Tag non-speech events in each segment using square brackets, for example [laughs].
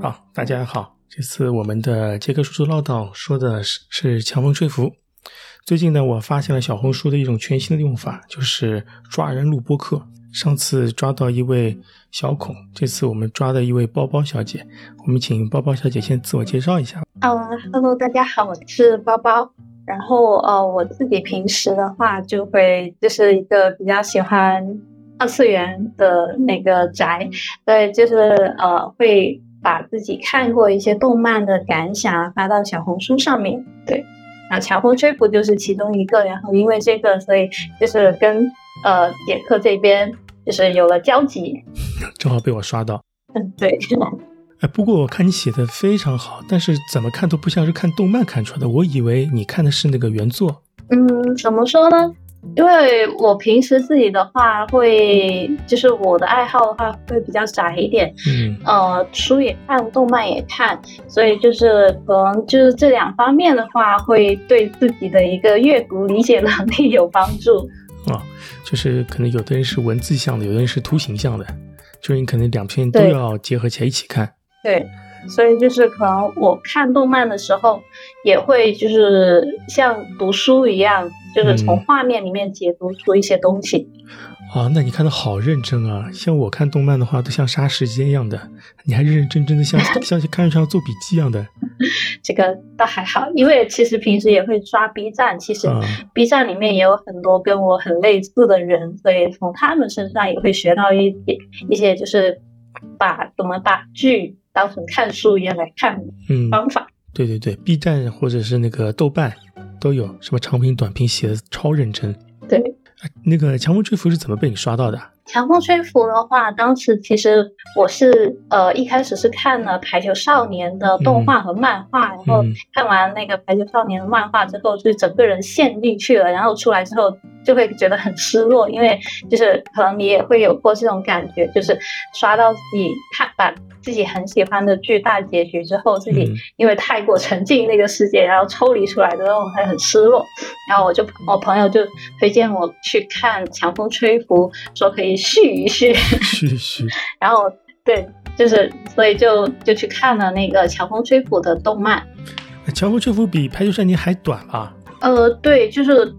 好，大家好，这次我们的杰克叔叔唠叨说的是是强风吹拂。最近呢，我发现了小红书的一种全新的用法，就是抓人录播客。上次抓到一位小孔，这次我们抓的一位包包小姐。我们请包包小姐先自我介绍一下。呃哈喽，大家好，我是包包。然后呃，我自己平时的话，就会就是一个比较喜欢二次元的那个宅，对，就是呃会。把自己看过一些动漫的感想发到小红书上面，对，啊，强风吹拂就是其中一个，然后因为这个，所以就是跟呃杰克这边就是有了交集，正好被我刷到，嗯，对，哎，不过我看你写的非常好，但是怎么看都不像是看动漫看出来的，我以为你看的是那个原作，嗯，怎么说呢？因为我平时自己的话，会就是我的爱好的话，会比较窄一点。嗯，呃，书也看，动漫也看，所以就是可能就是这两方面的话，会对自己的一个阅读理解能力有帮助。啊，就是可能有的人是文字向的，有的人是图形向的，就是你可能两篇都要结合起来一起看。对。所以就是可能我看动漫的时候，也会就是像读书一样，就是从画面里面解读出一些东西。啊，那你看的好认真啊！像我看动漫的话，都像杀时间一样的，你还认认真真的像 [laughs] 像看上去像做笔记一样的。[laughs] 这个倒还好，因为其实平时也会刷 B 站，其实 B 站里面也有很多跟我很类似的人，所以从他们身上也会学到一点一些，就是把怎么把剧。当成看书一样来看，嗯，方法。对对对，B 站或者是那个豆瓣都有什么长评短评写的超认真。对，那个强风吹拂是怎么被你刷到的？强风吹拂的话，当时其实我是呃一开始是看了排球少年的动画和漫画，然后看完那个排球少年的漫画之后，就整个人陷进去了，然后出来之后就会觉得很失落，因为就是可能你也会有过这种感觉，就是刷到自己看把。自己很喜欢的剧大结局之后，自己因为太过沉浸那个世界，然后抽离出来的那种还很失落。然后我就我朋友就推荐我去看《强风吹拂》，说可以续一续。续续。[laughs] 然后对，就是所以就就去看了那个《强风吹拂》的动漫。《强风吹拂》比《排球少年》还短吧？呃，对，就是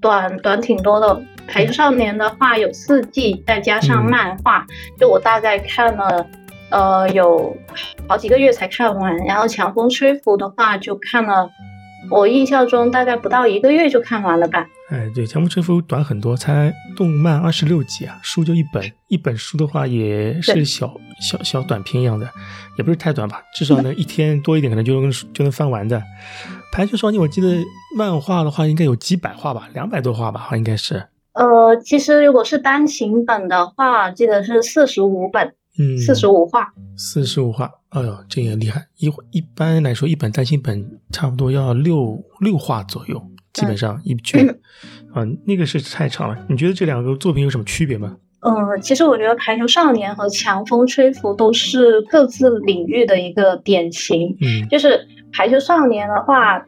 短短挺多的。《排球少年》的话有四季，再加上漫画，就我大概看了。呃，有好几个月才看完，然后强风吹拂的话就看了，我印象中大概不到一个月就看完了吧。哎，对，强风吹拂短很多，才动漫二十六集啊，书就一本，一本书的话也是小小小短篇一样的，也不是太短吧，至少能一天多一点，可能就能就能翻完的。排球少年，我记得漫画的话应该有几百话吧，两百多话吧，应该是。呃，其实如果是单行本的话，记得是四十五本。嗯，四十五画，四十五画，哎呦，这也厉害。一一般来说，一本单行本差不多要六六画左右，基本上一卷。[laughs] 啊，那个是太长了。你觉得这两个作品有什么区别吗？嗯，其实我觉得《排球少年》和《强风吹拂》都是各自领域的一个典型。嗯，就是《排球少年》的话。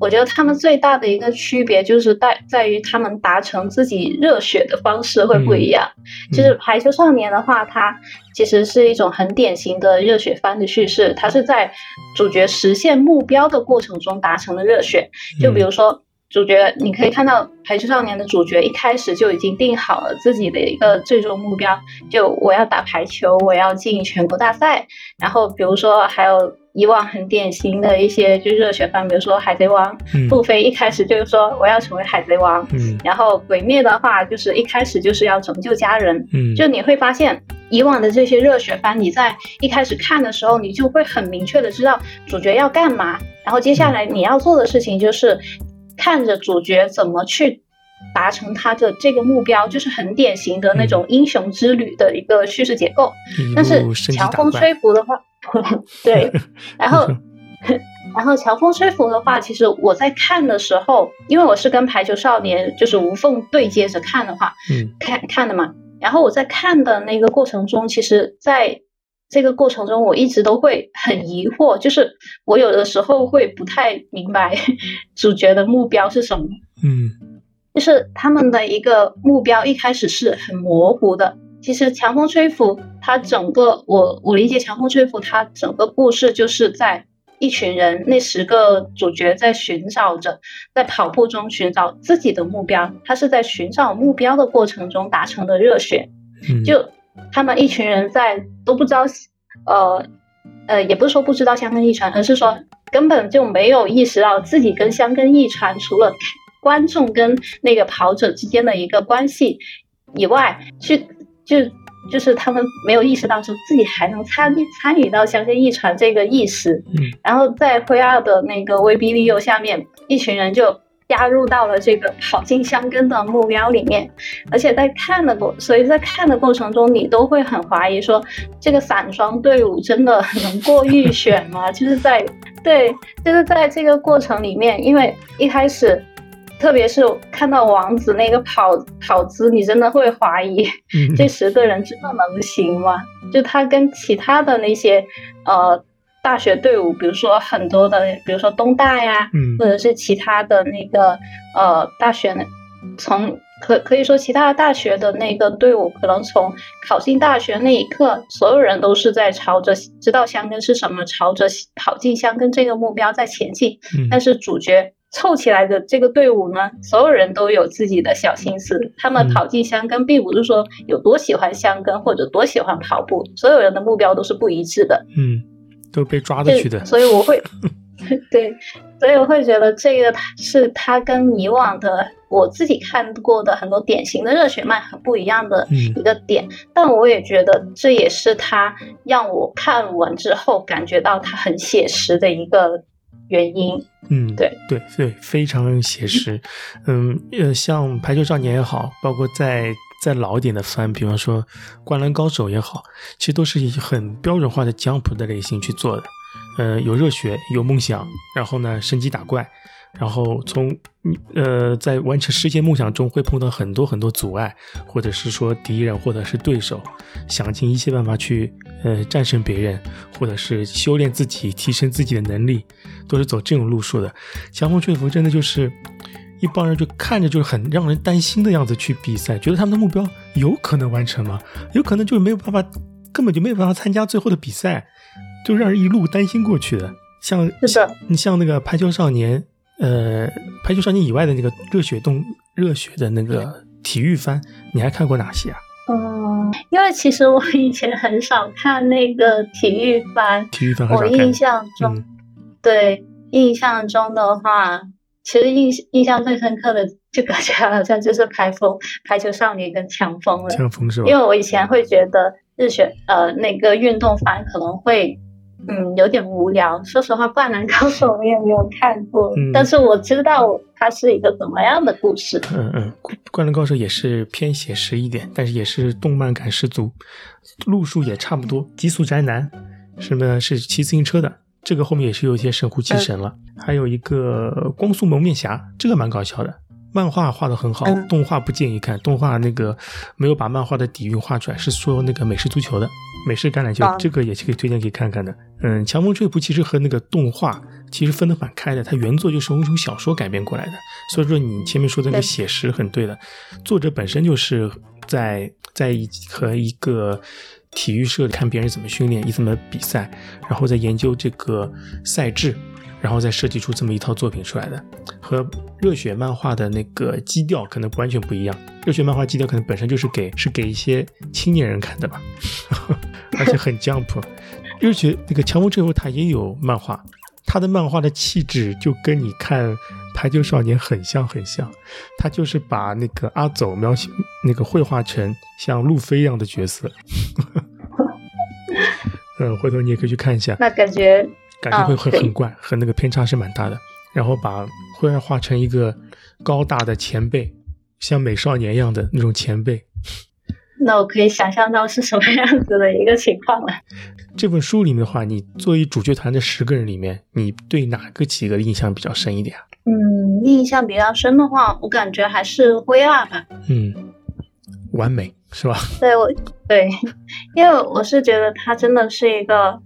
我觉得他们最大的一个区别就是在在于他们达成自己热血的方式会不一样。就是排球少年的话，它其实是一种很典型的热血番的叙事，它是在主角实现目标的过程中达成的热血。就比如说。主角，你可以看到《排球少年》的主角一开始就已经定好了自己的一个最终目标，就我要打排球，我要进全国大赛。然后，比如说还有以往很典型的一些就热血番，比如说《海贼王》，路飞一开始就是说我要成为海贼王。嗯。然后《鬼灭》的话，就是一开始就是要拯救家人。嗯。就你会发现，以往的这些热血番，你在一开始看的时候，你就会很明确的知道主角要干嘛，然后接下来你要做的事情就是。看着主角怎么去达成他的这个目标，就是很典型的那种英雄之旅的一个叙事结构。但是强风吹拂的话，[laughs] 对，[laughs] 然后 [laughs] 然后强风吹拂的话，其实我在看的时候，因为我是跟排球少年就是无缝对接着看的话，嗯，看看的嘛。然后我在看的那个过程中，其实在。这个过程中，我一直都会很疑惑，就是我有的时候会不太明白主角的目标是什么。嗯，就是他们的一个目标一开始是很模糊的。其实强风吹拂它整个我我理解《强风吹拂》，它整个故事就是在一群人，那十个主角在寻找着，在跑步中寻找自己的目标。他是在寻找目标的过程中达成的热血。就他们一群人在都不知道，呃呃，也不是说不知道香根一传，而是说根本就没有意识到自己跟香根一传除了观众跟那个跑者之间的一个关系以外，去就就是他们没有意识到说自己还能参参与到香根一传这个意识。嗯，然后在灰二的那个威逼利诱下面，一群人就。加入到了这个跑进香根的目标里面，而且在看的过，所以在看的过程中，你都会很怀疑说，这个散装队伍真的能过预选吗？[laughs] 就是在对，就是在这个过程里面，因为一开始，特别是看到王子那个跑跑姿，你真的会怀疑，[laughs] 这十个人真的能行吗？就他跟其他的那些，呃。大学队伍，比如说很多的，比如说东大呀，嗯，或者是其他的那个呃大学，从可可以说其他的大学的那个队伍，可能从考进大学那一刻，所有人都是在朝着知道香根是什么，朝着跑进香根这个目标在前进。但是主角凑起来的这个队伍呢，所有人都有自己的小心思，他们跑进香根，并不是说有多喜欢香根或者多喜欢跑步，所有人的目标都是不一致的。嗯。都被抓着去的，所以我会，[laughs] 对，所以我会觉得这个是他跟以往的我自己看过的很多典型的热血漫很不一样的一个点。但我也觉得这也是他让我看完之后感觉到他很写实的一个原因。嗯，对对对，非常写实。嗯呃，像排球少年也好，包括在。再老一点的番，比方说《灌篮高手》也好，其实都是以很标准化的江浦的类型去做的。呃，有热血，有梦想，然后呢，升级打怪，然后从呃在完成实现梦想中会碰到很多很多阻碍，或者是说敌人，或者是对手，想尽一切办法去呃战胜别人，或者是修炼自己，提升自己的能力，都是走这种路数的。强风吹拂真的就是。一帮人就看着就是很让人担心的样子去比赛，觉得他们的目标有可能完成吗？有可能就是没有办法，根本就没有办法参加最后的比赛，就让人一路担心过去的。像是的，你像那个排球少年，呃，排球少年以外的那个热血动热血的那个体育番，你还看过哪些啊？嗯，因为其实我以前很少看那个体育番，体育番我印象中，对印象中的话。其实印印象最深刻的，就感觉好像就是排风、排球少年跟强风了。强风是吧？因为我以前会觉得日血呃那个运动番可能会嗯有点无聊。说实话，灌篮高手我也没有看过，但是我知道它是一个怎么样的故事。嗯嗯，灌篮高手也是偏写实一点，但是也是动漫感十足，路数也差不多。极速宅男什么是骑自行车的？这个后面也是有一些神乎其神了，还有一个光速蒙面侠，这个蛮搞笑的，漫画画的很好，动画不建议看，动画那个没有把漫画的底蕴画出来，是说那个美式足球的，美式橄榄球，这个也是可以推荐可以看看的。嗯，强风吹拂其实和那个动画其实分得蛮开的，它原作就是从小说改编过来的，所以说你前面说的那个写实很对的，作者本身就是在在一和一个。体育社看别人怎么训练，以怎么比赛，然后再研究这个赛制，然后再设计出这么一套作品出来的，和热血漫画的那个基调可能完全不一样。热血漫画基调可能本身就是给是给一些青年人看的吧，[laughs] 而且很 jump。热血那个强风吹拂他也有漫画，他的漫画的气质就跟你看。排球少年很像很像，他就是把那个阿走描写那个绘画成像路飞一样的角色。[laughs] 嗯，回头你也可以去看一下。那感觉感觉会会很怪，和那个偏差是蛮大的。然后把灰二画成一个高大的前辈，像美少年一样的那种前辈。那我可以想象到是什么样子的一个情况了。这本书里面的话，你作为主角团的十个人里面，你对哪个几个印象比较深一点啊？嗯，印象比较深的话，我感觉还是灰二吧。嗯，完美是吧？对，我对，因为我是觉得他真的是一个，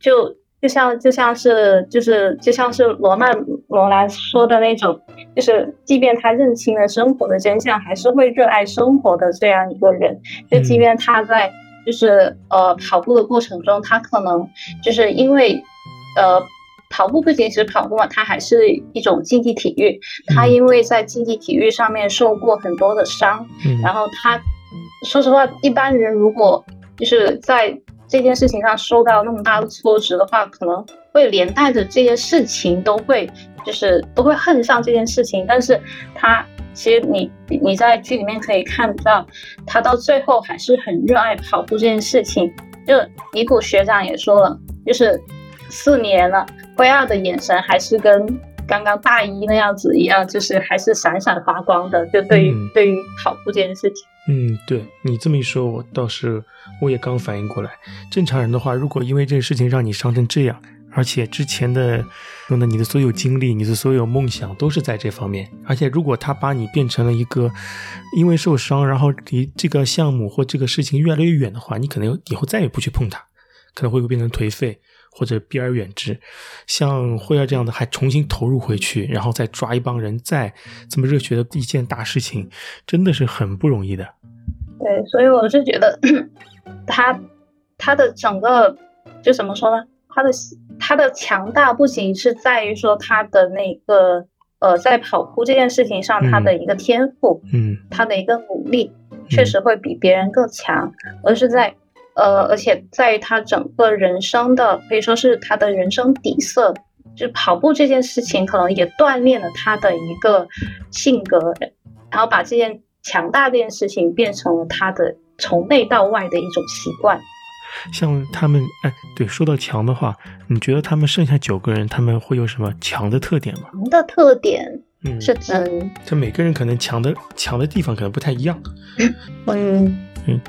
就就像就像是就是就像是罗曼罗兰说的那种，就是即便他认清了生活的真相，还是会热爱生活的这样一个人。就即便他在就是呃跑步的过程中，他可能就是因为呃跑步不仅是跑步嘛，它还是一种竞技体育。他因为在竞技体育上面受过很多的伤，然后他说实话，一般人如果就是在这件事情上受到那么大的挫折的话，可能会连带着这些事情都会就是都会恨上这件事情。但是他其实你你在剧里面可以看到，他到最后还是很热爱跑步这件事情。就尼古学长也说了，就是四年了，灰二的眼神还是跟刚刚大一那样子一样，就是还是闪闪发光的。就对于对于跑步这件事情。嗯，对你这么一说，我倒是我也刚反应过来。正常人的话，如果因为这个事情让你伤成这样，而且之前的，用的你的所有精力、你的所有梦想都是在这方面，而且如果他把你变成了一个因为受伤，然后离这个项目或这个事情越来越远的话，你可能以后再也不去碰它，可能会变成颓废。或者避而远之，像辉儿这样的还重新投入回去，然后再抓一帮人，再这么热血的一件大事情，真的是很不容易的。对，所以我是觉得他他的整个就怎么说呢？他的他的强大不仅是在于说他的那个呃，在跑步这件事情上他的一个天赋，嗯，他的一个努力确实会比别人更强，而是在。呃，而且在于他整个人生的可以说是他的人生底色，就跑步这件事情，可能也锻炼了他的一个性格，然后把这件强大这件事情变成了他的从内到外的一种习惯。像他们，哎，对，说到强的话，你觉得他们剩下九个人，他们会有什么强的特点吗？强的特点，嗯，是嗯，这每个人可能强的强的地方可能不太一样。[laughs] 嗯嗯。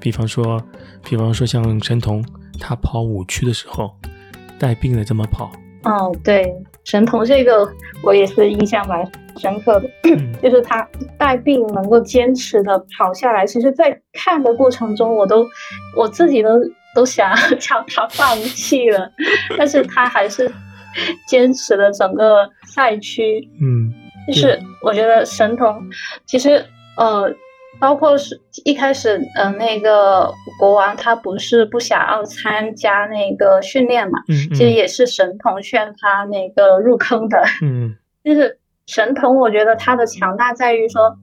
比方说，比方说像神童，他跑五区的时候带病的这么跑。哦，对，神童这个我也是印象蛮深刻的，[clears throat] 就是他带病能够坚持的跑下来。其实，在看的过程中，我都我自己都都想叫他放弃了，[laughs] 但是他还是坚持了整个赛区。嗯，就是我觉得神童其实呃。包括是一开始，嗯，那个国王他不是不想要参加那个训练嘛？嗯，其实也是神童劝他那个入坑的。嗯，[laughs] 就是神童，我觉得他的强大在于说，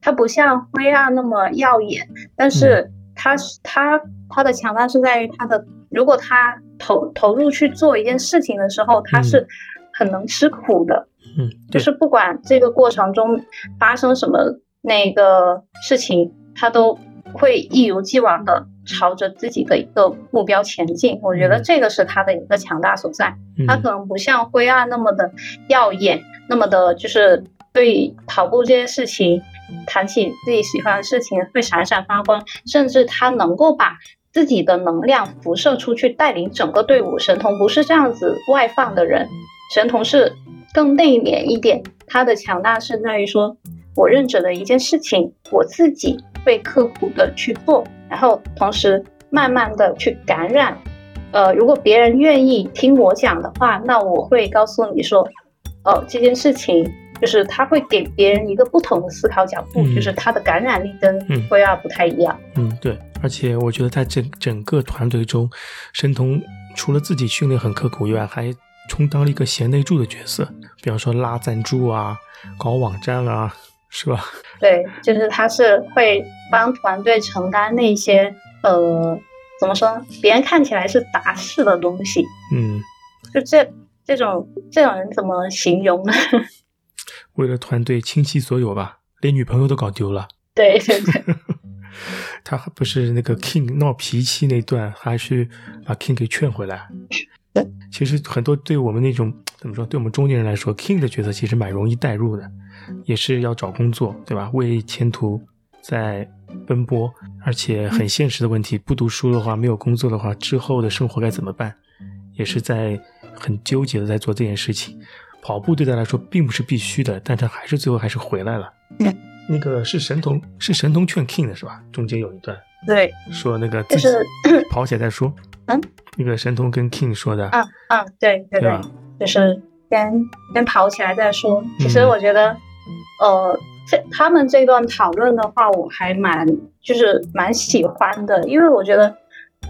他不像灰暗那么耀眼，但是他是他他的强大是在于他的，如果他投投入去做一件事情的时候，他是很能吃苦的。嗯，就是不管这个过程中发生什么。那个事情，他都会一如既往的朝着自己的一个目标前进。我觉得这个是他的一个强大所在。他可能不像灰暗那么的耀眼，那么的就是对跑步这件事情，谈起自己喜欢的事情会闪闪发光，甚至他能够把自己的能量辐射出去，带领整个队伍。神童不是这样子外放的人，神童是更内敛一点。他的强大是在于说。我认准的一件事情，我自己会刻苦的去做，然后同时慢慢的去感染。呃，如果别人愿意听我讲的话，那我会告诉你说，哦，这件事情就是他会给别人一个不同的思考角度，就是他的感染力跟灰二不太一样。嗯，对。而且我觉得在整整个团队中，申通除了自己训练很刻苦以外，还充当了一个贤内助的角色，比方说拉赞助啊，搞网站啊。是吧？[laughs] 对，就是他是会帮团队承担那些呃，怎么说？别人看起来是杂事的东西。嗯，就这这种这种人怎么形容呢？[laughs] 为了团队倾其所有吧，连女朋友都搞丢了。对对对。[laughs] 他不是那个 King 闹脾气那段，还是把 King 给劝回来。对，[laughs] 其实很多对我们那种 [tsk] 怎么说，对我们中年人来说，King 的角色其实蛮容易代入的。也是要找工作，对吧？为前途在奔波，而且很现实的问题，不读书的话，没有工作的话，之后的生活该怎么办？也是在很纠结的在做这件事情。跑步对他来说并不是必须的，但他还是最后还是回来了。那个是神童，是神童劝 King 的是吧？中间有一段，对，说那个自己跑起来再说。嗯，那个神童跟 King 说的。嗯嗯，对对对，就是先先跑起来再说。其实我觉得。呃，这他们这段讨论的话，我还蛮就是蛮喜欢的，因为我觉得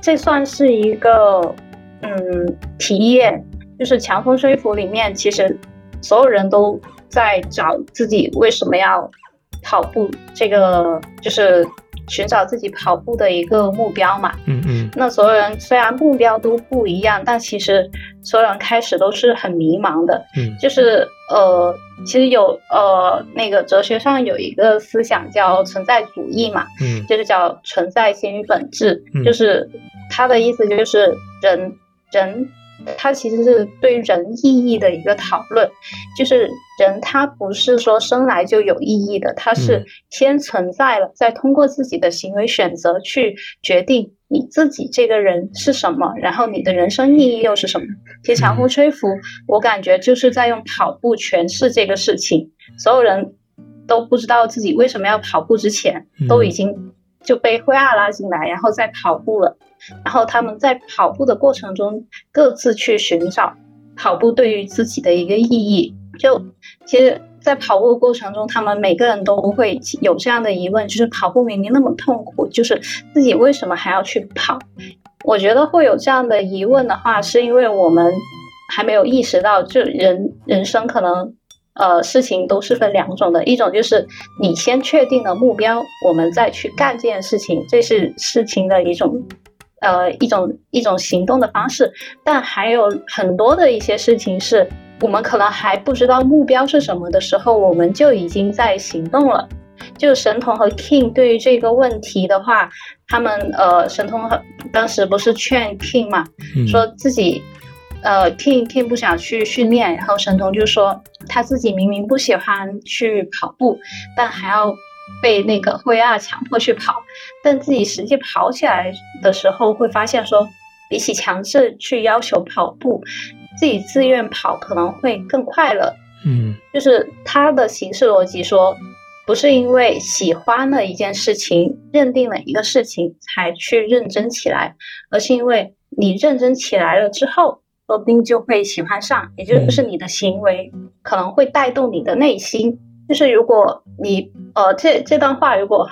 这算是一个嗯体验，就是强风吹拂里面，其实所有人都在找自己为什么要跑步，这个就是。寻找自己跑步的一个目标嘛，嗯嗯，那所有人虽然目标都不一样，但其实所有人开始都是很迷茫的，嗯，就是呃，其实有呃那个哲学上有一个思想叫存在主义嘛，嗯，就是叫存在先于本质，就是他的意思就是人人。它其实是对人意义的一个讨论，就是人他不是说生来就有意义的，他是先存在了，再通过自己的行为选择去决定你自己这个人是什么，然后你的人生意义又是什么。其实长呼吹拂，我感觉就是在用跑步诠释这个事情。所有人都不知道自己为什么要跑步之前，都已经就被灰二拉进来，然后再跑步了。然后他们在跑步的过程中，各自去寻找跑步对于自己的一个意义。就其实，在跑步的过程中，他们每个人都会有这样的疑问：就是跑步明明那么痛苦，就是自己为什么还要去跑？我觉得会有这样的疑问的话，是因为我们还没有意识到，就人人生可能呃事情都是分两种的，一种就是你先确定了目标，我们再去干这件事情，这是事情的一种。呃，一种一种行动的方式，但还有很多的一些事情是我们可能还不知道目标是什么的时候，我们就已经在行动了。就神童和 King 对于这个问题的话，他们呃，神童和当时不是劝 King 嘛，说自己呃，King King 不想去训练，然后神童就说他自己明明不喜欢去跑步，但还要。被那个灰二强迫去跑，但自己实际跑起来的时候，会发现说，比起强制去要求跑步，自己自愿跑可能会更快乐。嗯，就是他的形式逻辑说，不是因为喜欢了一件事情，认定了一个事情才去认真起来，而是因为你认真起来了之后，说不定就会喜欢上，也就是你的行为可能会带动你的内心。就是如果你呃这这段话如果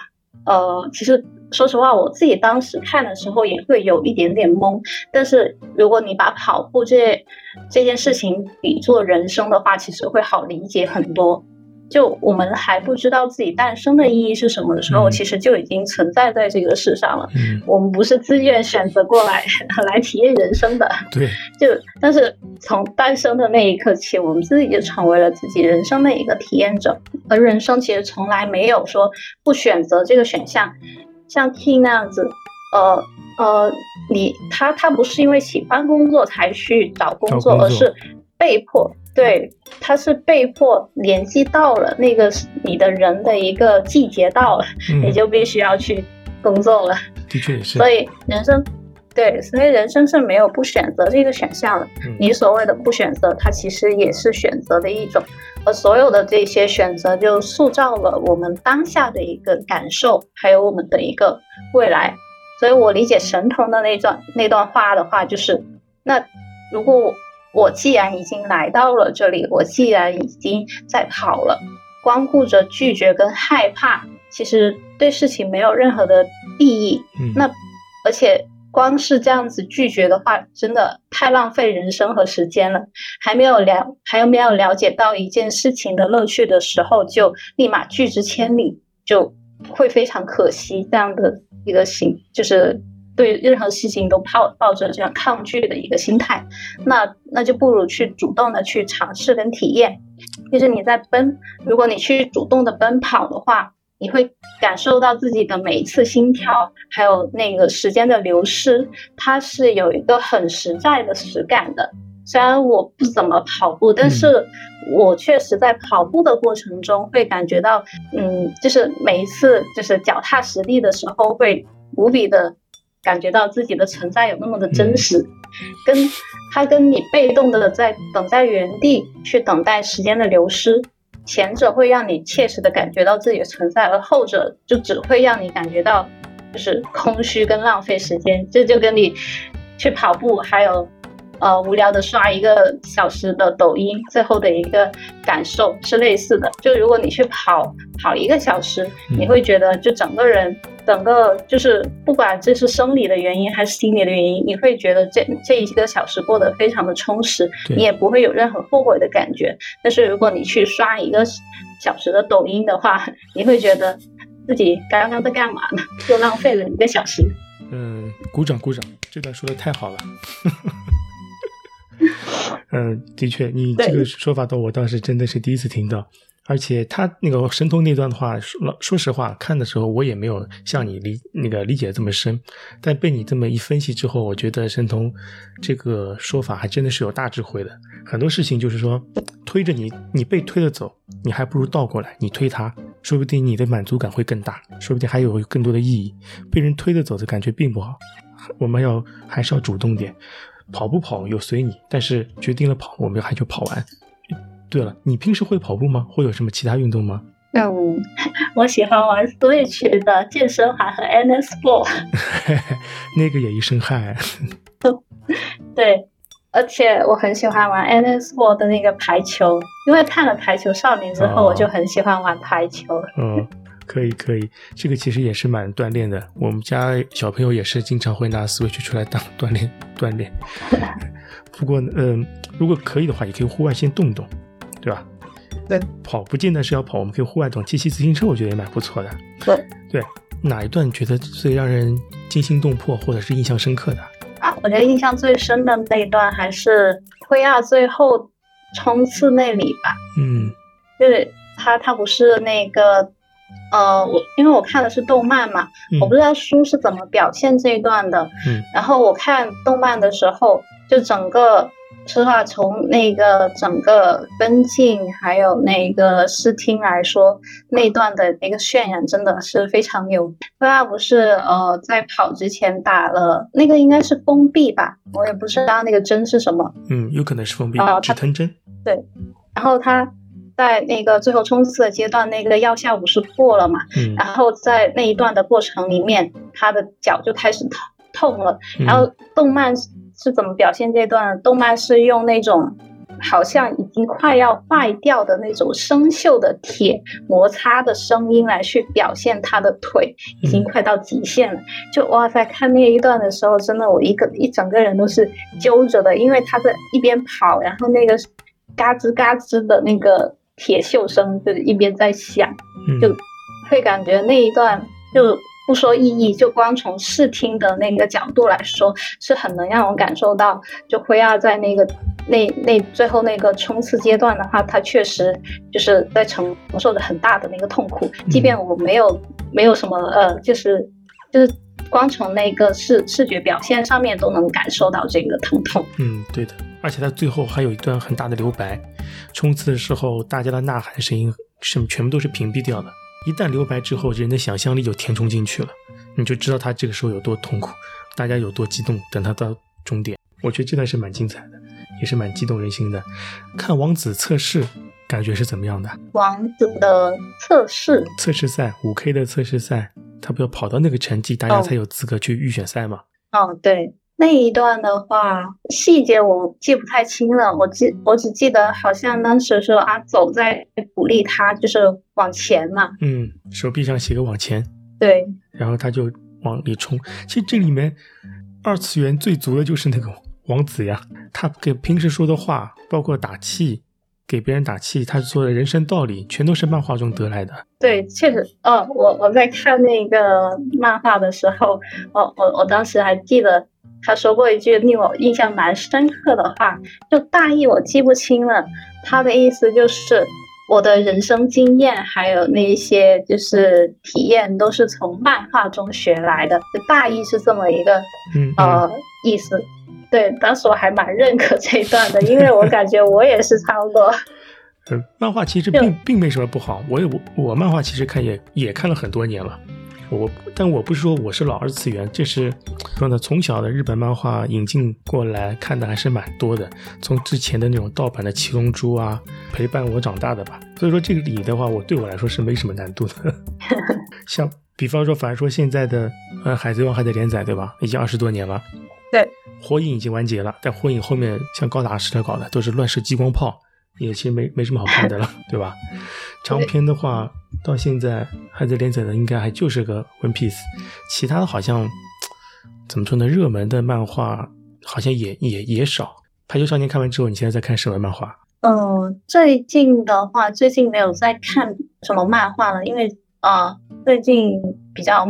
呃其实说实话我自己当时看的时候也会有一点点懵，但是如果你把跑步这这件事情比作人生的话，其实会好理解很多。就我们还不知道自己诞生的意义是什么的时候，其实就已经存在在这个世上了。我们不是自愿选择过来 [laughs] 来体验人生的。对，就但是从诞生的那一刻起，我们自己就成为了自己人生的一个体验者。而人生其实从来没有说不选择这个选项，像 T 那样子，呃呃，你他他不是因为喜欢工作才去找工作，而是被迫。对，他是被迫年纪到了，那个你的人的一个季节到了，你就必须要去工作了。的确也是。所以人生，对，所以人生是没有不选择这个选项的。你所谓的不选择，它其实也是选择的一种。而所有的这些选择，就塑造了我们当下的一个感受，还有我们的一个未来。所以我理解神童的那段那段话的话，就是那如果。我既然已经来到了这里，我既然已经在跑了，光顾着拒绝跟害怕，其实对事情没有任何的意义。那而且光是这样子拒绝的话，真的太浪费人生和时间了。还没有了，还有没有了解到一件事情的乐趣的时候，就立马拒之千里，就会非常可惜。这样的一个行，就是。对任何事情都抱抱着这样抗拒的一个心态，那那就不如去主动的去尝试跟体验。就是你在奔，如果你去主动的奔跑的话，你会感受到自己的每一次心跳，还有那个时间的流失，它是有一个很实在的实感的。虽然我不怎么跑步，但是我确实在跑步的过程中会感觉到，嗯，就是每一次就是脚踏实地的时候，会无比的。感觉到自己的存在有那么的真实，跟他跟你被动的在等在原地去等待时间的流失，前者会让你切实的感觉到自己的存在，而后者就只会让你感觉到就是空虚跟浪费时间。这就跟你去跑步，还有呃无聊的刷一个小时的抖音，最后的一个感受是类似的。就如果你去跑跑一个小时，你会觉得就整个人。整个就是不管这是生理的原因还是心理的原因，你会觉得这这一个小时过得非常的充实，你也不会有任何后悔的感觉。但是如果你去刷一个小时的抖音的话，[laughs] 你会觉得自己刚刚在干嘛呢？又浪费了一个小时。嗯，鼓掌鼓掌，这段说的太好了。[laughs] 嗯，[laughs] 的确，你这个说法的我倒是真的是第一次听到。而且他那个神童那段的话，说说实话，看的时候我也没有像你理那个理解这么深，但被你这么一分析之后，我觉得神童这个说法还真的是有大智慧的。很多事情就是说，推着你，你被推着走，你还不如倒过来，你推他，说不定你的满足感会更大，说不定还有更多的意义。被人推着走的感觉并不好，我们要还是要主动点，跑不跑又随你，但是决定了跑，我们还就跑完。对了，你平时会跑步吗？会有什么其他运动吗？嗯，我喜欢玩 Switch 的健身环和 NSport，[laughs] 那个也一身汗。[laughs] 对，而且我很喜欢玩 NS4 的那个排球，因为看了《排球少年》之后，我就很喜欢玩排球。嗯，可以可以，这个其实也是蛮锻炼的。我们家小朋友也是经常会拿 Switch 出来当锻炼锻炼。不过，嗯，如果可以的话，也可以户外先动动。对吧？那跑不见得是要跑，我们可以户外动，骑骑自行车，我觉得也蛮不错的。对对，哪一段觉得最让人惊心动魄，或者是印象深刻的？啊，我觉得印象最深的那一段还是灰亚最后冲刺那里吧。嗯，就是他他不是那个呃，我因为我看的是动漫嘛，我不知道书是怎么表现这一段的。嗯，然后我看动漫的时候，就整个说。实话，从那个整个分镜还有那个视听来说，那段的那个渲染真的是非常牛。他不是呃在跑之前打了那个应该是封闭吧，我也不知道那个针是什么。嗯，有可能是封闭止疼针。对，然后他在那个最后冲刺的阶段，那个药效不是破了嘛？嗯。然后在那一段的过程里面，他的脚就开始痛痛了，然后动漫。是怎么表现这段？动漫是用那种好像已经快要坏掉的那种生锈的铁摩擦的声音来去表现他的腿已经快到极限了。就哇塞，看那一段的时候，真的我一个一整个人都是揪着的，因为他在一边跑，然后那个嘎吱嘎吱的那个铁锈声就是一边在响，就会感觉那一段就。不说意义，就光从视听的那个角度来说，是很能让我感受到，就辉亚在那个那那最后那个冲刺阶段的话，他确实就是在承受着很大的那个痛苦。即便我没有没有什么呃，就是就是光从那个视视觉表现上面都能感受到这个疼痛。嗯，对的。而且他最后还有一段很大的留白，冲刺的时候大家的呐喊声音是全部都是屏蔽掉的。一旦留白之后，人的想象力就填充进去了，你就知道他这个时候有多痛苦，大家有多激动。等他到终点，我觉得这段是蛮精彩的，也是蛮激动人心的。看王子测试，感觉是怎么样的？王子的测试，测试赛，五 K 的测试赛，他不要跑到那个成绩，大家才有资格去预选赛吗？哦，对。那一段的话，细节我记不太清了。我记，我只记得好像当时说阿走在鼓励他，就是往前嘛。嗯，手臂上写个往前。对。然后他就往里冲。其实这里面二次元最足的就是那个王子呀，他给平时说的话，包括打气，给别人打气，他说的人生道理，全都是漫画中得来的。对，确实。哦，我我在看那个漫画的时候，哦，我我当时还记得。他说过一句令我印象蛮深刻的话，就大意我记不清了。他的意思就是，我的人生经验还有那一些就是体验，都是从漫画中学来的。就大意是这么一个呃意思。对，当时我还蛮认可这一段的，因为我感觉我也是差不多。呃，漫画其实并并没什么不好，我也我我漫画其实看也也看了很多年了。我，但我不是说我是老二次元，这是说呢，从小的日本漫画引进过来看的还是蛮多的，从之前的那种盗版的七龙珠啊，陪伴我长大的吧。所以说这个里的话，我对我来说是没什么难度的。[laughs] 像比方说，反而说现在的呃海贼王还在连载，对吧？已经二十多年了。对，火影已经完结了，但火影后面像高达时代搞的都是乱射激光炮，也其实没没什么好看的了，[laughs] 对吧？长篇的话，到现在还在连载的应该还就是个 One Piece，其他的好像怎么说呢？热门的漫画好像也也也少。排球少年看完之后，你现在在看什么漫画？嗯，最近的话，最近没有在看什么漫画了，因为啊，最近比较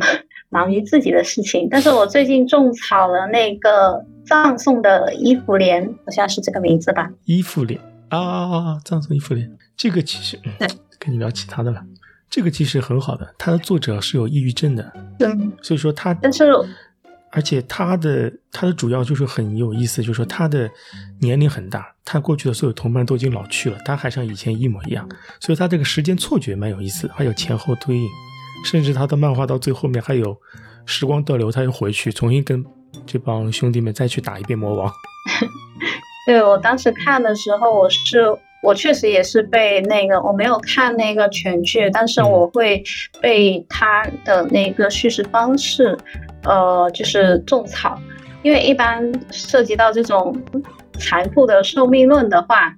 忙于自己的事情。但是我最近种草了那个葬送的伊芙莲，好像是这个名字吧？伊芙莲啊啊啊，葬送伊芙莲，这个其实对，跟你聊其他的了。这个其实很好的，它的作者是有抑郁症的，对，所以说他，但是。而且他的他的主要就是很有意思，就是说他的年龄很大，他过去的所有同伴都已经老去了，他还像以前一模一样，所以他这个时间错觉蛮有意思，还有前后对应，甚至他的漫画到最后面还有时光倒流，他又回去重新跟这帮兄弟们再去打一遍魔王。[laughs] 对我当时看的时候，我是我确实也是被那个我没有看那个全剧，但是我会被他的那个叙事方式。呃，就是种草，因为一般涉及到这种残酷的寿命论的话，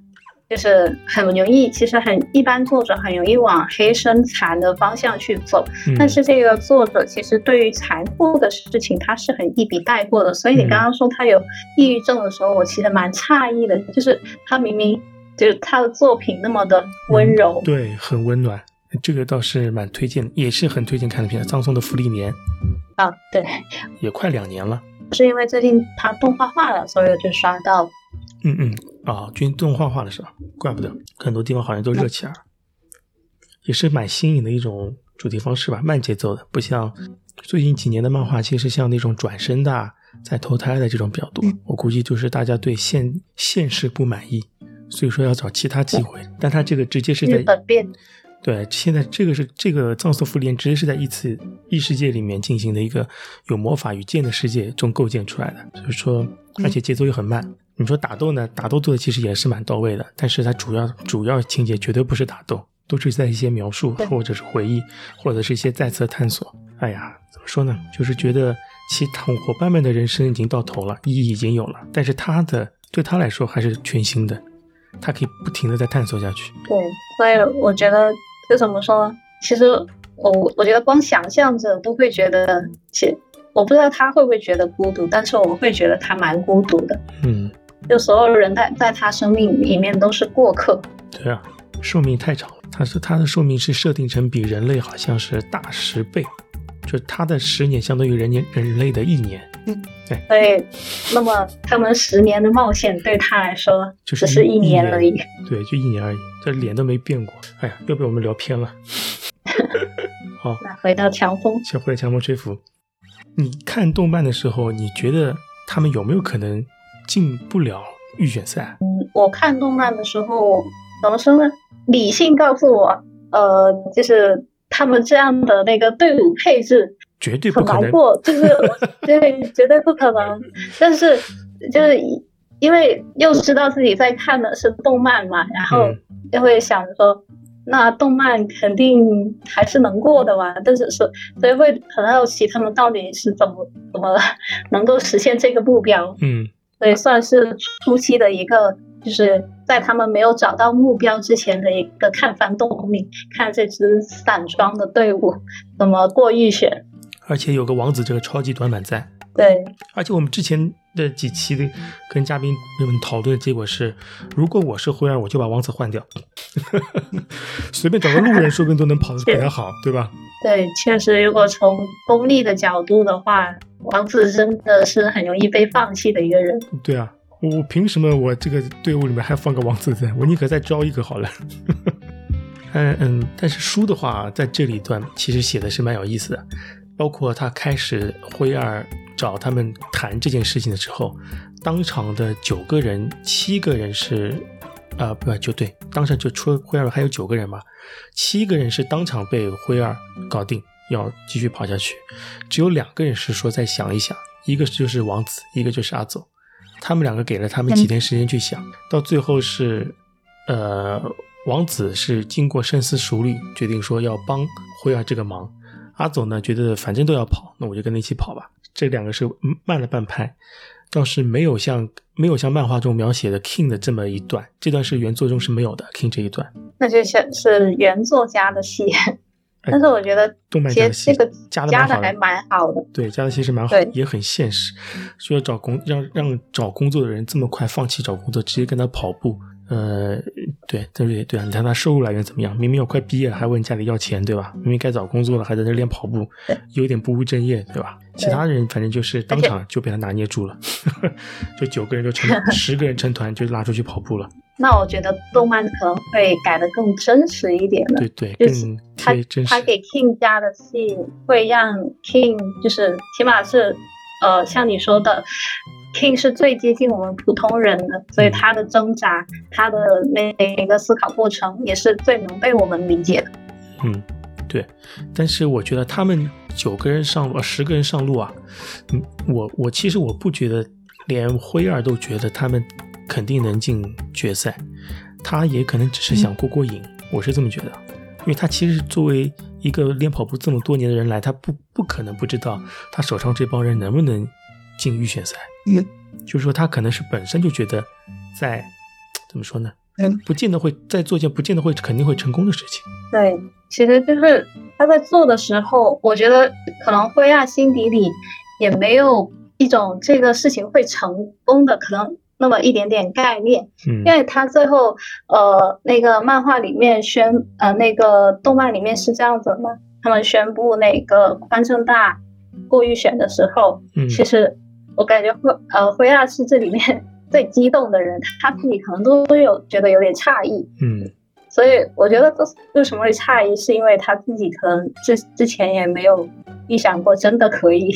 就是很容易，其实很一般作者很容易往黑生残的方向去走。但是这个作者其实对于残酷的事情，他是很一笔带过的。所以你刚刚说他有抑郁症的时候，我其实蛮诧异的，就是他明明就是他的作品那么的温柔，对，很温暖。这个倒是蛮推荐，也是很推荐看的片子《葬送的芙莉莲》啊，对，也快两年了。是因为最近他动画化了，所以我就刷到。嗯嗯，啊，最近动画化了是吧？怪不得很多地方好像都热起来了，也是蛮新颖的一种主题方式吧，慢节奏的，不像最近几年的漫画，其实像那种转身的、在投胎的这种比较多。我估计就是大家对现现实不满意，所以说要找其他机会。但他这个直接是在。对，现在这个是这个藏色福莲，直接是在异次异世界里面进行的一个有魔法与剑的世界中构建出来的，所以说，而且节奏又很慢。你说打斗呢？打斗做的其实也是蛮到位的，但是它主要主要情节绝对不是打斗，都是在一些描述或者是回忆，或者是一些再次探索。哎呀，怎么说呢？就是觉得其同伙伴们的人生已经到头了，意义已经有了，但是他的对他来说还是全新的，他可以不停的在探索下去。对，所以我觉得。就怎么说呢？其实我我觉得光想象着都会觉得，其我不知道他会不会觉得孤独，但是我会觉得他蛮孤独的。嗯，就所有人在在他生命里面都是过客。对啊，寿命太长了，他是他的寿命是设定成比人类好像是大十倍。就他的十年相当于人年人类的一年，嗯，对，所以那么他们十年的冒险对他来说就是只是一年而已，对，就一年而已，这脸都没变过。哎呀，又被我们聊偏了。[laughs] 好，那回到强风，先回到强风吹拂。你看动漫的时候，你觉得他们有没有可能进不了预选赛？嗯，我看动漫的时候怎么说呢？理性告诉我，呃，就是。他们这样的那个队伍配置绝对不可能过，就是 [laughs] 对，绝对不可能。但是就是因为又知道自己在看的是动漫嘛，然后就会想说，那动漫肯定还是能过的嘛。但是是所以会很好奇他们到底是怎么怎么能够实现这个目标。嗯，所以算是初期的一个。就是在他们没有找到目标之前的一个看翻动力，[laughs] 看这支散装的队伍怎么过预选。而且有个王子这个超级短板在。对。而且我们之前的几期的跟嘉宾们讨论的结果是，如果我是灰二，我就把王子换掉，[laughs] 随便找个路人，说不定都能跑得比他好，对吧？对，确实，如果从功利的角度的话，王子真的是很容易被放弃的一个人。对啊。我凭什么我这个队伍里面还放个王子在？我宁可再招一个好了。[laughs] 嗯嗯，但是书的话，在这里段其实写的是蛮有意思的，包括他开始灰二找他们谈这件事情的时候，当场的九个人，七个人是，啊不就对，当场就除了灰二还有九个人嘛，七个人是当场被灰二搞定，要继续跑下去，只有两个人是说再想一想，一个就是王子，一个就是阿走。他们两个给了他们几天时间去想，到最后是，呃，王子是经过深思熟虑，决定说要帮灰儿这个忙。阿总呢，觉得反正都要跑，那我就跟他一起跑吧。这两个是慢了半拍，倒是没有像没有像漫画中描写的 King 的这么一段，这段是原作中是没有的 King 这一段。那就像是原作家的戏，但是我觉得动漫其实这个加的还蛮好的，对，加的其实蛮好，也很现实，需要找工让让找工作的人这么快放弃找工作，直接跟他跑步。呃，对，对对对啊！你看他收入来源怎么样？明明要快毕业了，还问家里要钱，对吧？明明该找工作了，还在那练跑步，有点不务正业，对吧？其他人反正就是当场就被他拿捏住了，[laughs] 就九个人就成 [laughs] 十个人成团就拉出去跑步了。那我觉得动漫可能会改的更真实一点了，对对，更贴真实。他给 King 加的戏会让 King 就是起码是呃，像你说的。King 是最接近我们普通人的，所以他的挣扎，他的那一个思考过程，也是最能被我们理解的。嗯，对。但是我觉得他们九个人上路，十个人上路啊，嗯，我我其实我不觉得，连灰二都觉得他们肯定能进决赛，他也可能只是想过过瘾，我是这么觉得。因为他其实作为一个练跑步这么多年的人来，他不不可能不知道他手上这帮人能不能。进预选赛，嗯，就是说他可能是本身就觉得，在怎么说呢？嗯，不见得会在做一件不见得会肯定会成功的事情。对，其实就是他在做的时候，我觉得可能灰亚心底里也没有一种这个事情会成功的可能那么一点点概念。嗯，因为他最后呃那个漫画里面宣呃那个动漫里面是这样子嘛，他们宣布那个宽正大过预选的时候，嗯，其实。我感觉灰呃灰亚是这里面 [laughs] 最激动的人，他自己可能都都有觉得有点诧异，嗯，所以我觉得这为什么会诧异，是因为他自己可能之之前也没有预想过真的可以，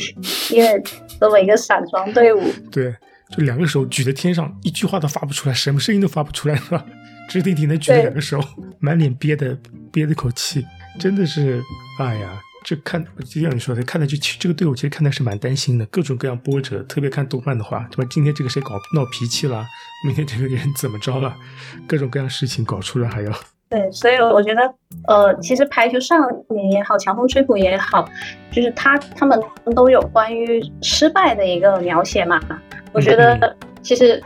因为作为一个散装队伍，对，就两个手举在天上，一句话都发不出来，什么声音都发不出来，是吧？直挺挺的举着两个手，满脸憋的憋的口气，真的是，哎呀。就看，就像你说的，看的就这个队伍其实看的是蛮担心的，各种各样波折。特别看动漫的话，对吧？今天这个谁搞闹脾气了？明天这个人怎么着了？各种各样事情搞出来还要。对，所以我觉得，呃，其实排球少年也好，强风吹拂也好，就是他他们都有关于失败的一个描写嘛。我觉得其实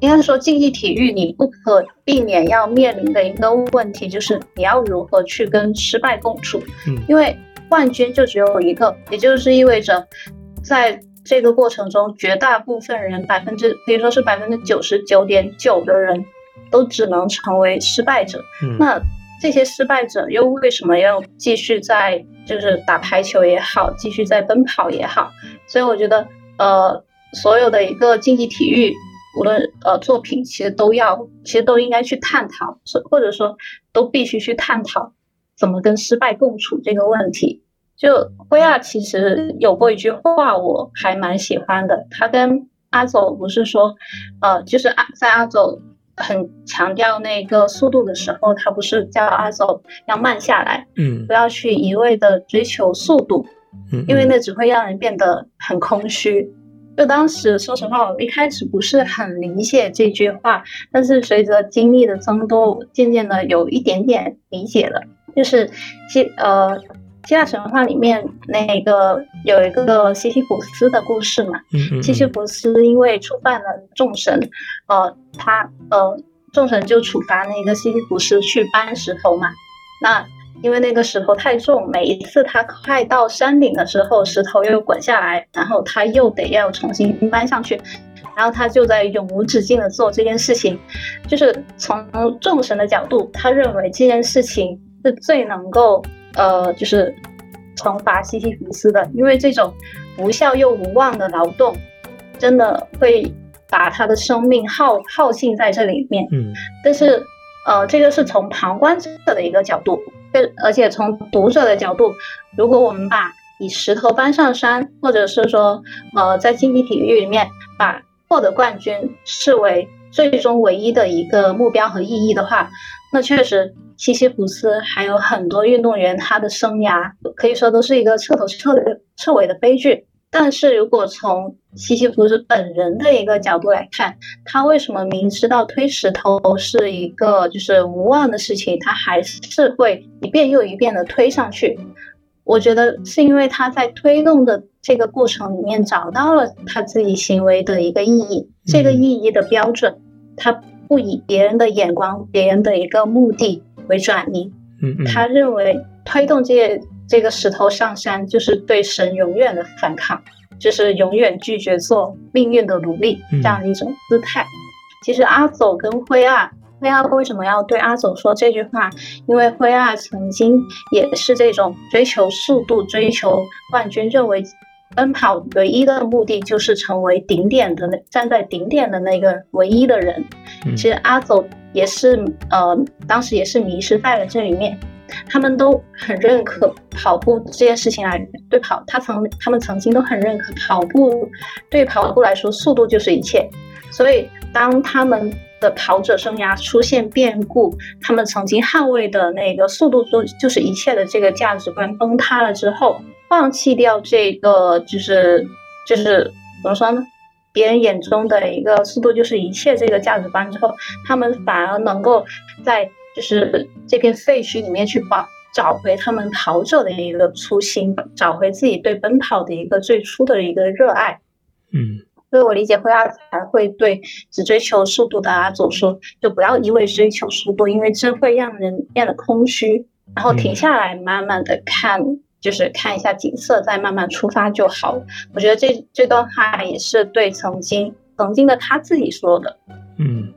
应该是说竞技体育你不可避免要面临的一个问题，就是你要如何去跟失败共处。嗯，因为。冠军就只有一个，也就是意味着，在这个过程中，绝大部分人百分之可以说是百分之九十九点九的人都只能成为失败者。那这些失败者又为什么要继续在就是打排球也好，继续在奔跑也好？所以我觉得，呃，所有的一个竞技体育，无论呃作品，其实都要，其实都应该去探讨，或者说都必须去探讨。怎么跟失败共处这个问题，就辉亚其实有过一句话，我还蛮喜欢的。他跟阿走不是说，呃，就是阿在阿走很强调那个速度的时候，他不是叫阿走要慢下来，嗯，不要去一味的追求速度，嗯，因为那只会让人变得很空虚。就当时说实话，我一开始不是很理解这句话，但是随着经历的增多，渐渐的有一点点理解了。就是希呃希腊神话里面那个有一个西西弗斯的故事嘛，西西弗斯因为触犯了众神，呃他呃众神就处罚那个西西弗斯去搬石头嘛。那因为那个石头太重，每一次他快到山顶的时候，石头又滚下来，然后他又得要重新搬上去，然后他就在永无止境的做这件事情。就是从众神的角度，他认为这件事情。是最能够呃，就是惩罚西西弗斯的，因为这种无效又无望的劳动，真的会把他的生命耗耗尽在这里面。嗯，但是呃，这个是从旁观者的一个角度，而且从读者的角度，如果我们把以石头搬上山，或者是说呃，在竞技体育里面把获得冠军视为最终唯一的一个目标和意义的话，那确实。西西弗斯还有很多运动员，他的生涯可以说都是一个彻头彻彻尾的悲剧。但是如果从西西弗斯本人的一个角度来看，他为什么明知道推石头是一个就是无望的事情，他还是会一遍又一遍的推上去？我觉得是因为他在推动的这个过程里面找到了他自己行为的一个意义，这个意义的标准，他不以别人的眼光、别人的一个目的为转移。嗯嗯，他认为推动这这个石头上山，就是对神永远的反抗，就是永远拒绝做命运的奴隶这样的一种姿态。其实阿走跟灰二。灰二为什么要对阿走说这句话？因为灰二曾经也是这种追求速度、追求冠军，认为奔跑唯一的目的就是成为顶点的那站在顶点的那个唯一的人。其实阿走也是呃，当时也是迷失在了这里面。他们都很认可跑步这件事情来对跑，他曾他们曾经都很认可跑步，对跑步来说，速度就是一切。所以当他们。的跑者生涯出现变故，他们曾经捍卫的那个速度就就是一切的这个价值观崩塌了之后，放弃掉这个就是就是怎么说呢？别人眼中的一个速度就是一切这个价值观之后，他们反而能够在就是这片废墟里面去找找回他们跑者的一个初心，找回自己对奔跑的一个最初的一个热爱。嗯。所以我理解灰二才会对只追求速度的阿佐说，就不要一味追求速度，因为这会让人变得空虚，然后停下来慢慢的看，就是看一下景色，再慢慢出发就好了。我觉得这这段话也是对曾经曾经的他自己说的。嗯，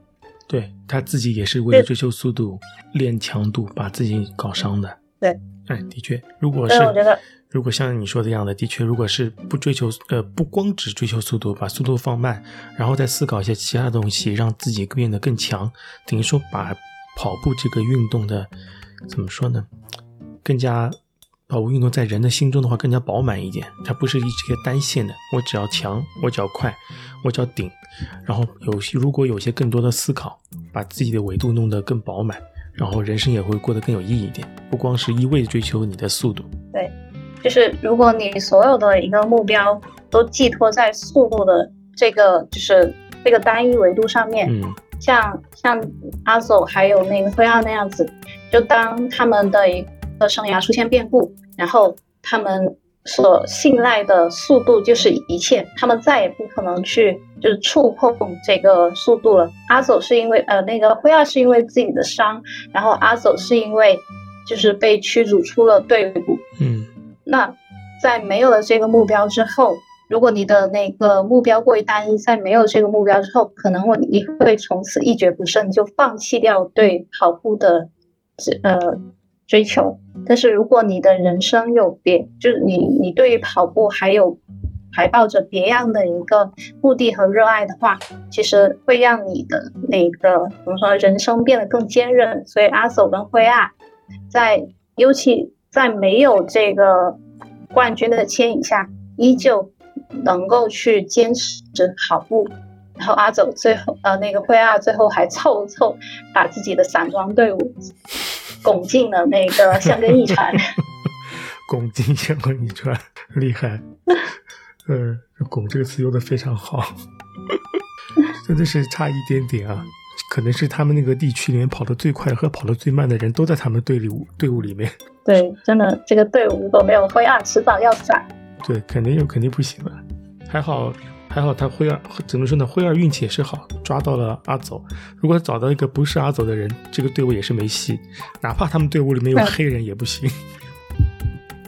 对他自己也是为了追求速度练强度，把自己搞伤的。对，哎，的确，如果是我觉得。如果像你说的样的，的确，如果是不追求，呃，不光只追求速度，把速度放慢，然后再思考一些其他的东西，让自己变得更强，等于说把跑步这个运动的，怎么说呢？更加跑步运动在人的心中的话更加饱满一点，它不是一这个单线的，我只要强，我只要快，我只要顶，然后有些如果有些更多的思考，把自己的维度弄得更饱满，然后人生也会过得更有意义一点，不光是一味追求你的速度。对。就是如果你所有的一个目标都寄托在速度的这个就是这个单一维度上面，嗯，像像阿走还有那个灰奥那样子，就当他们的一个生涯出现变故，然后他们所信赖的速度就是一切，他们再也不可能去就是触碰这个速度了。阿走是因为呃那个灰二是因为自己的伤，然后阿走是因为就是被驱逐出了队伍，嗯。那在没有了这个目标之后，如果你的那个目标过于单一，在没有这个目标之后，可能我你会从此一蹶不振，就放弃掉对跑步的呃追求。但是如果你的人生有别，就是你你对于跑步还有还抱着别样的一个目的和热爱的话，其实会让你的那个怎么说，人生变得更坚韧。所以阿索跟灰二在尤其。在没有这个冠军的牵引下，依旧能够去坚持跑步。然后阿走最后，呃，那个灰二最后还凑凑把自己的散装队伍 [laughs] 拱进了那个香根一传。[laughs] 拱进香根一传，厉害。[laughs] 呃，拱这个词用的非常好，真的是差一点点啊。可能是他们那个地区里面跑得最快和跑得最慢的人都在他们队里队伍里面。对，真的，这个队伍如果没有灰二，迟早要散。对，肯定又，肯定不行了。还好，还好，他灰二怎么说呢？灰二运气也是好，抓到了阿走。如果找到一个不是阿走的人，这个队伍也是没戏。哪怕他们队伍里面有黑人也不行。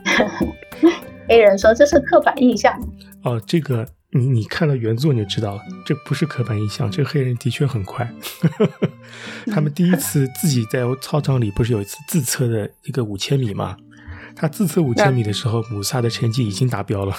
[laughs] 黑人说这是刻板印象。哦，这个。你你看了原作你就知道了，这不是刻板印象，这个黑人的确很快。[laughs] 他们第一次自己在操场里不是有一次自测的一个五千米吗？他自测五千米的时候，姆萨的成绩已经达标了。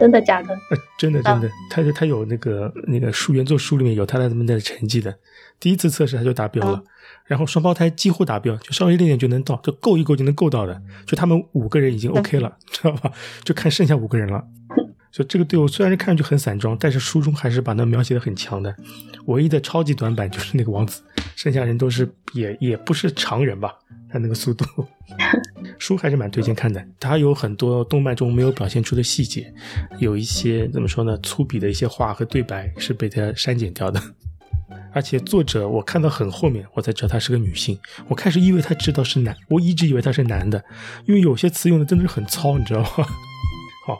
真的假的？呃真的真的，他他有那个那个书原作书里面有他的他们的成绩的，第一次测试他就达标了。然后双胞胎几乎达标，就稍微练练就能到，就够一够就能够到的。就他们五个人已经 OK 了，知道吧？就看剩下五个人了。就这个队伍虽然是看上去很散装，但是书中还是把那描写的很强的。唯一的超级短板就是那个王子，剩下人都是也也不是常人吧？他那个速度，[laughs] 书还是蛮推荐看的。它有很多动漫中没有表现出的细节，有一些怎么说呢？粗鄙的一些话和对白是被他删减掉的。[laughs] 而且作者我看到很后面，我才知道她是个女性。我开始以为她知道是男，我一直以为她是男的，因为有些词用的真的是很糙，你知道吗？[laughs] 好，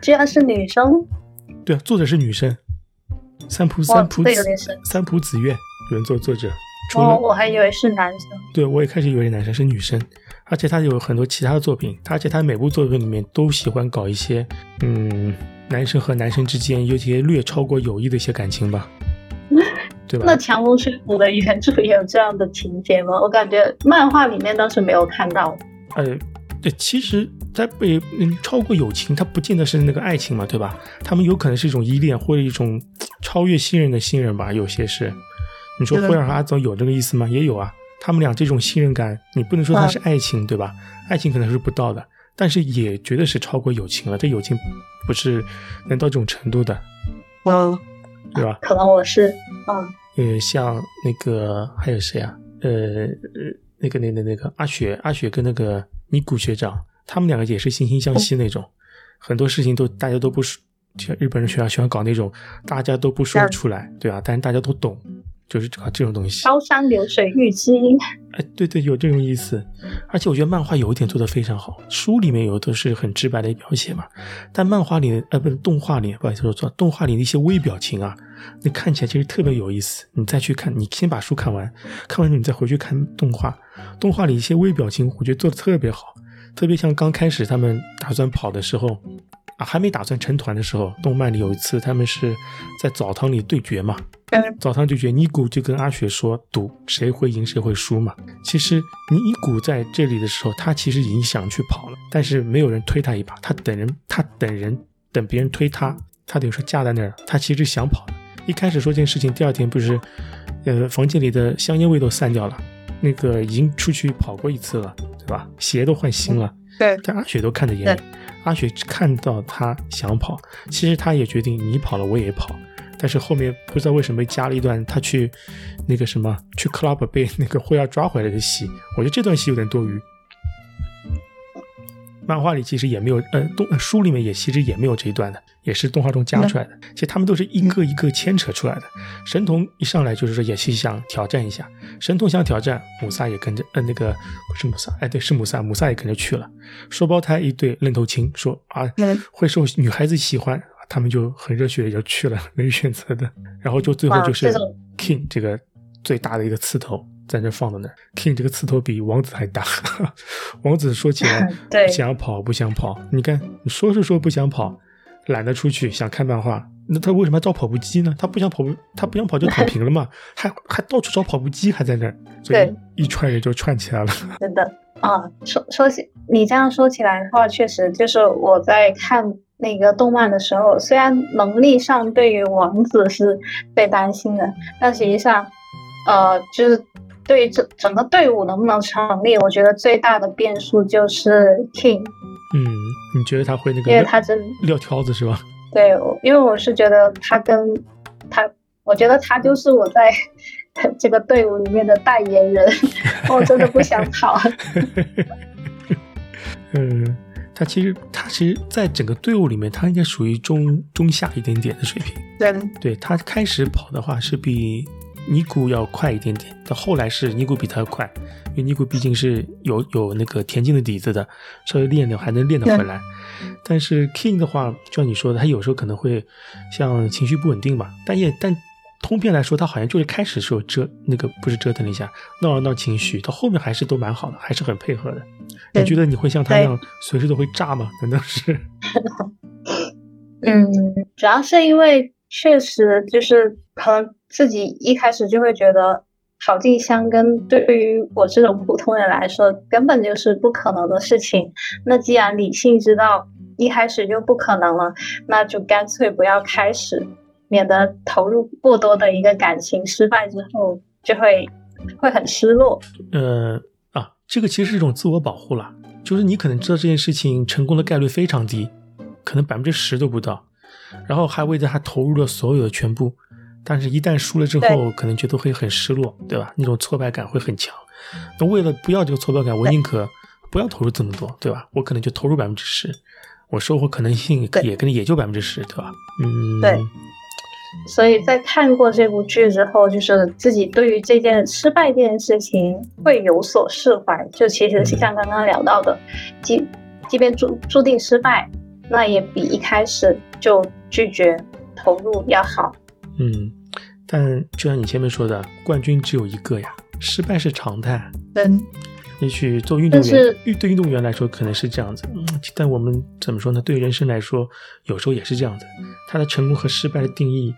居然是女生。对啊，作者是女生，三浦三浦子三浦子苑原作作者。哦，我还以为是男生。对，我也开始以为是男生，是女生。而且他有很多其他的作品，而且他每部作品里面都喜欢搞一些，嗯，男生和男生之间有些略超过友谊的一些感情吧，[laughs] 对吧？那《强风吹拂》的原著也有这样的情节吗？我感觉漫画里面倒是没有看到。呃，对，其实在被嗯超过友情，它不见得是那个爱情嘛，对吧？他们有可能是一种依恋或者一种超越信任的信任吧，有些是。你说灰尔和阿泽有这个意思吗？也有啊。他们俩这种信任感，你不能说他是爱情，对吧？爱情可能是不到的，但是也绝对是超过友情了。这友情不是能到这种程度的，嗯，对吧？可能我是，嗯，呃，像那个还有谁啊？呃呃，那个那那那个阿雪，阿雪跟那个尼古学长，他们两个也是惺惺相惜那种，很多事情都大家都不说，像日本人喜欢喜欢搞那种大家都不说出来，对吧？但是大家都懂。就是搞这种东西，高山流水遇知音。哎，对对，有这种意思。而且我觉得漫画有一点做得非常好，书里面有都是很直白的描写嘛，但漫画里，呃，不是动画里，不好意思说错，动画里的一些微表情啊，那看起来其实特别有意思。你再去看，你先把书看完，看完你再回去看动画，动画里一些微表情，我觉得做的特别好，特别像刚开始他们打算跑的时候。啊，还没打算成团的时候，动漫里有一次他们是在澡堂里对决嘛。澡堂对决，尼古就跟阿雪说赌谁会赢谁会输嘛。其实尼古在这里的时候，他其实已经想去跑了，但是没有人推他一把，他等人，他等人，等别人推他，他等于说架在那儿，他其实想跑的。一开始说这件事情，第二天不是，呃，房间里的香烟味都散掉了，那个已经出去跑过一次了，对吧？鞋都换新了。对，但阿雪都看在眼里。阿雪看到他想跑，其实他也决定你跑了我也跑，但是后面不知道为什么加了一段他去那个什么去 club 被那个会要抓回来的戏，我觉得这段戏有点多余。漫画里其实也没有，呃，动书里面也其实也没有这一段的，也是动画中加出来的。其实他们都是一个一个牵扯出来的。神童一上来就是说也是想挑战一下，神童想挑战，姆萨也跟着，呃，那个不是姆萨，哎，对，是姆萨，姆萨也跟着去了。双胞胎一对愣头青说啊，会受女孩子喜欢，他们就很热血的就去了，没选择的。然后就最后就是 King 这个最大的一个刺头。在那放在那儿，King 这个刺头比王子还大。[laughs] 王子说起来 [laughs] 不想跑，不想跑。你看，你说是说不想跑，懒得出去，想看漫画。那他为什么要找跑步机呢？他不想跑步，他不想跑就躺平了嘛？[laughs] 还还到处找跑步机，还在那儿，所以一串人就串起来了。真的啊，说说起你这样说起来的话，确实就是我在看那个动漫的时候，虽然能力上对于王子是最担心的，但实际上，呃，就是。对于整整个队伍能不能成立，我觉得最大的变数就是 King。嗯，你觉得他会那个？因为他真撂挑子是吧？对，因为我是觉得他跟他，我觉得他就是我在 [laughs] 这个队伍里面的代言人。[laughs] 我真的不想跑。[laughs] 嗯，他其实他其实，在整个队伍里面，他应该属于中中下一点点的水平。对，对他开始跑的话是比。尼古要快一点点，到后来是尼古比他快，因为尼古毕竟是有有那个田径的底子的，稍微练练还能练得回来。但是 King 的话，就像你说的，他有时候可能会像情绪不稳定吧，但也但通篇来说，他好像就是开始时候折那个不是折腾了一下，闹了闹情绪，到后面还是都蛮好的，还是很配合的。你觉得你会像他那样随时都会炸吗？难道是？[laughs] 嗯，主要是因为确实就是可能。自己一开始就会觉得跑进香根对于我这种普通人来说根本就是不可能的事情。那既然理性知道一开始就不可能了，那就干脆不要开始，免得投入过多的一个感情，失败之后就会会很失落。呃啊，这个其实是一种自我保护了，就是你可能知道这件事情成功的概率非常低，可能百分之十都不到，然后还为他投入了所有的全部。但是，一旦输了之后，可能觉得会很失落，对吧？那种挫败感会很强。那为了不要这个挫败感，我宁可不要投入这么多，对吧？我可能就投入百分之十，我收获可能性也可能也就百分之十，对吧？嗯，对。所以在看过这部剧之后，就是自己对于这件失败这件事情会有所释怀。就其实像刚刚聊到的，即即便注注定失败，那也比一开始就拒绝投入要好。嗯，但就像你前面说的，冠军只有一个呀，失败是常态。嗯。也许做运动员，运对运动员来说可能是这样子，嗯，但我们怎么说呢？对人生来说，有时候也是这样子。他的成功和失败的定义，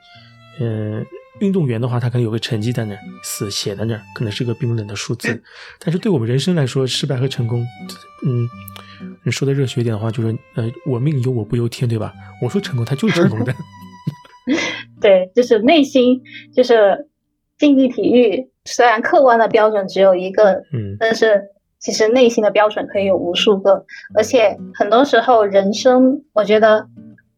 嗯，运动员的话，他可能有个成绩在那儿，死写在那儿，可能是个冰冷的数字。[laughs] 但是对我们人生来说，失败和成功，嗯，你说的热血一点的话，就是呃，我命由我不由天，对吧？我说成功，他就是成功的。[laughs] [laughs] 对，就是内心，就是竞技体育。虽然客观的标准只有一个，嗯，但是其实内心的标准可以有无数个，而且很多时候人生，我觉得，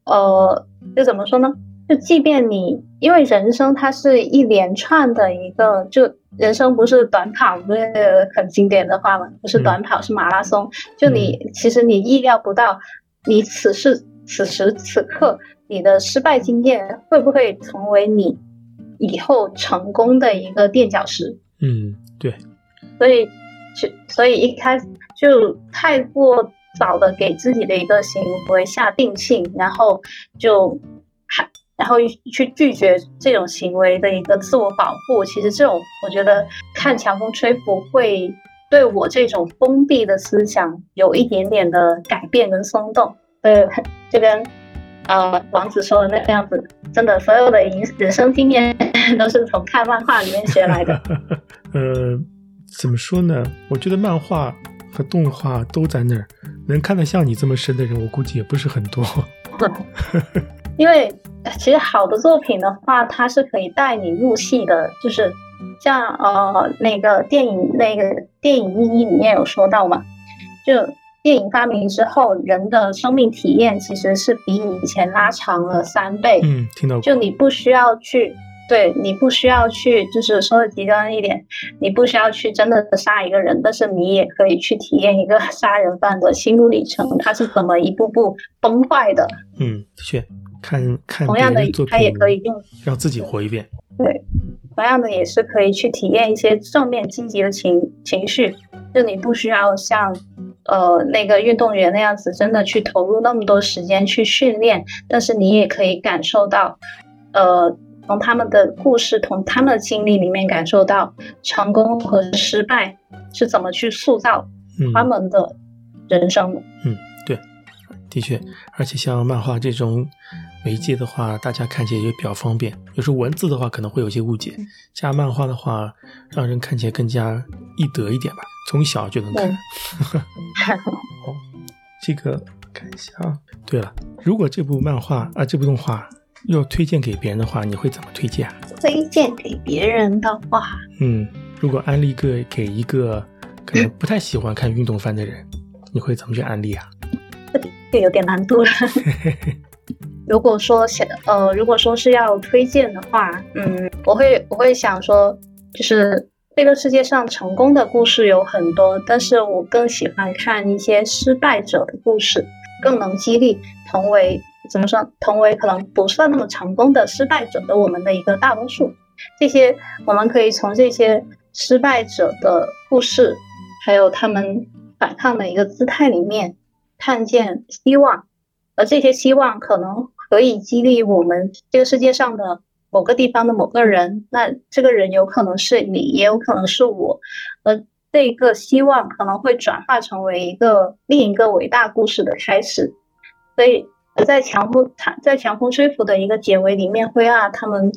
呃，就怎么说呢？就即便你，因为人生它是一连串的一个，就人生不是短跑，不是很经典的话嘛，不是短跑，是马拉松。就你其实你意料不到，你此时此时此刻你的失败经验会不会成为你。以后成功的一个垫脚石。嗯，对。所以，就所以一开始就太过早的给自己的一个行为下定性，然后就还然后去拒绝这种行为的一个自我保护。其实这种，我觉得看强风吹拂会对我这种封闭的思想有一点点的改变跟松动。对，就跟。呃，王子说的那个样子，真的，所有的人人生经验都是从看漫画里面学来的。[laughs] 呃，怎么说呢？我觉得漫画和动画都在那儿，能看得像你这么深的人，我估计也不是很多。[laughs] 因为其实好的作品的话，它是可以带你入戏的，就是像呃那个电影那个电影一一里面有说到嘛，就。电影发明之后，人的生命体验其实是比以前拉长了三倍。嗯，听到。就你不需要去，对你不需要去，就是说的极端一点，你不需要去真的杀一个人，但是你也可以去体验一个 [laughs] 杀人犯的心路历程，他是怎么一步步崩坏的。嗯，的确，看看同样的，他也可以用让自己活一遍。对，同样的也是可以去体验一些正面积极的情情绪，就你不需要像。呃，那个运动员那样子，真的去投入那么多时间去训练，但是你也可以感受到，呃，从他们的故事、从他们的经历里面感受到成功和失败是怎么去塑造他们的人生。嗯，对，的确，而且像漫画这种媒介的话，大家看起来也比较方便。有时候文字的话可能会有些误解，加漫画的话，让人看起来更加易得一点吧。从小就能看，[laughs] 哦，这个看一下啊。对了，如果这部漫画啊，这部动画要推荐给别人的话，你会怎么推荐啊？推荐给别人的话，嗯，如果安利个给一个可能不太喜欢看运动番的人，你会怎么去安利啊？[laughs] 这有点难度了。[laughs] 如果说想呃，如果说是要推荐的话，嗯，我会我会想说，就是。这个世界上成功的故事有很多，但是我更喜欢看一些失败者的故事，更能激励同为怎么说，同为可能不算那么成功的失败者的我们的一个大多数。这些我们可以从这些失败者的故事，还有他们反抗的一个姿态里面，看见希望，而这些希望可能可以激励我们这个世界上的。某个地方的某个人，那这个人有可能是你，也有可能是我，而这个希望可能会转化成为一个另一个伟大故事的开始。所以在强风在强风吹拂的一个结尾里面，灰二他们。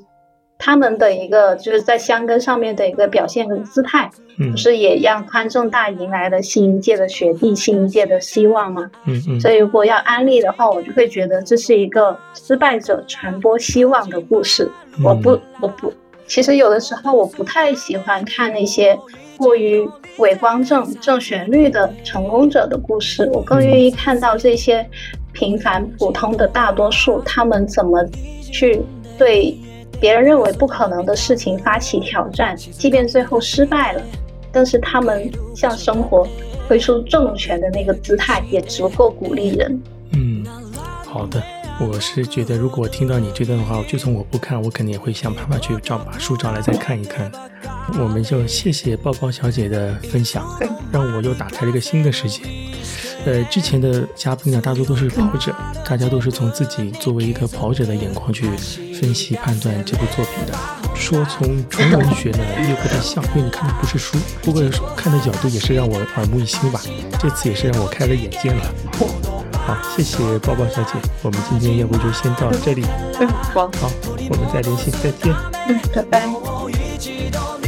他们的一个就是在香根上面的一个表现跟姿态，不是也让宽正大迎来了新一届的学弟，新一届的希望吗？嗯嗯。所以如果要安利的话，我就会觉得这是一个失败者传播希望的故事。我不，我不，其实有的时候我不太喜欢看那些过于伪光正、正旋律的成功者的故事，我更愿意看到这些平凡普通的大多数，他们怎么去对。别人认为不可能的事情发起挑战，即便最后失败了，但是他们向生活挥出重拳的那个姿态也足够鼓励人。嗯，好的，我是觉得，如果听到你这段的话，就算我不看，我肯定也会想办法去找把书找来再看一看。我们就谢谢抱抱小姐的分享，让我又打开了一个新的世界。呃，之前的嘉宾呢，大多都是跑者，大家都是从自己作为一个跑者的眼光去分析判断这部作品的。说从纯文学呢，又不太像，因为你看的不是书，不过看的角度也是让我耳目一新吧。这次也是让我开了眼界了。好，谢谢抱抱小姐，我们今天要不就先到这里。嗯，好，好，我们再联系，再见。嗯，拜拜。